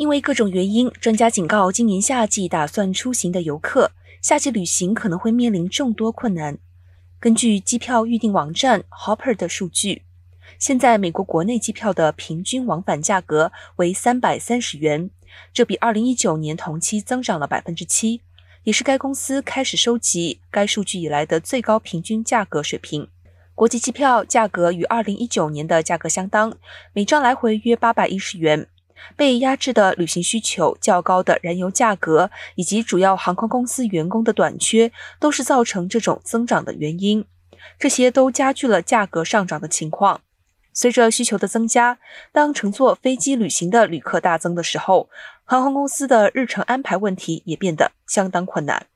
因为各种原因，专家警告，今年夏季打算出行的游客，夏季旅行可能会面临众多困难。根据机票预订网站 Hopper 的数据，现在美国国内机票的平均往返价格为三百三十元，这比二零一九年同期增长了百分之七，也是该公司开始收集该数据以来的最高平均价格水平。国际机票价格与二零一九年的价格相当，每张来回约八百一十元。被压制的旅行需求、较高的燃油价格以及主要航空公司员工的短缺，都是造成这种增长的原因。这些都加剧了价格上涨的情况。随着需求的增加，当乘坐飞机旅行的旅客大增的时候，航空公司的日程安排问题也变得相当困难。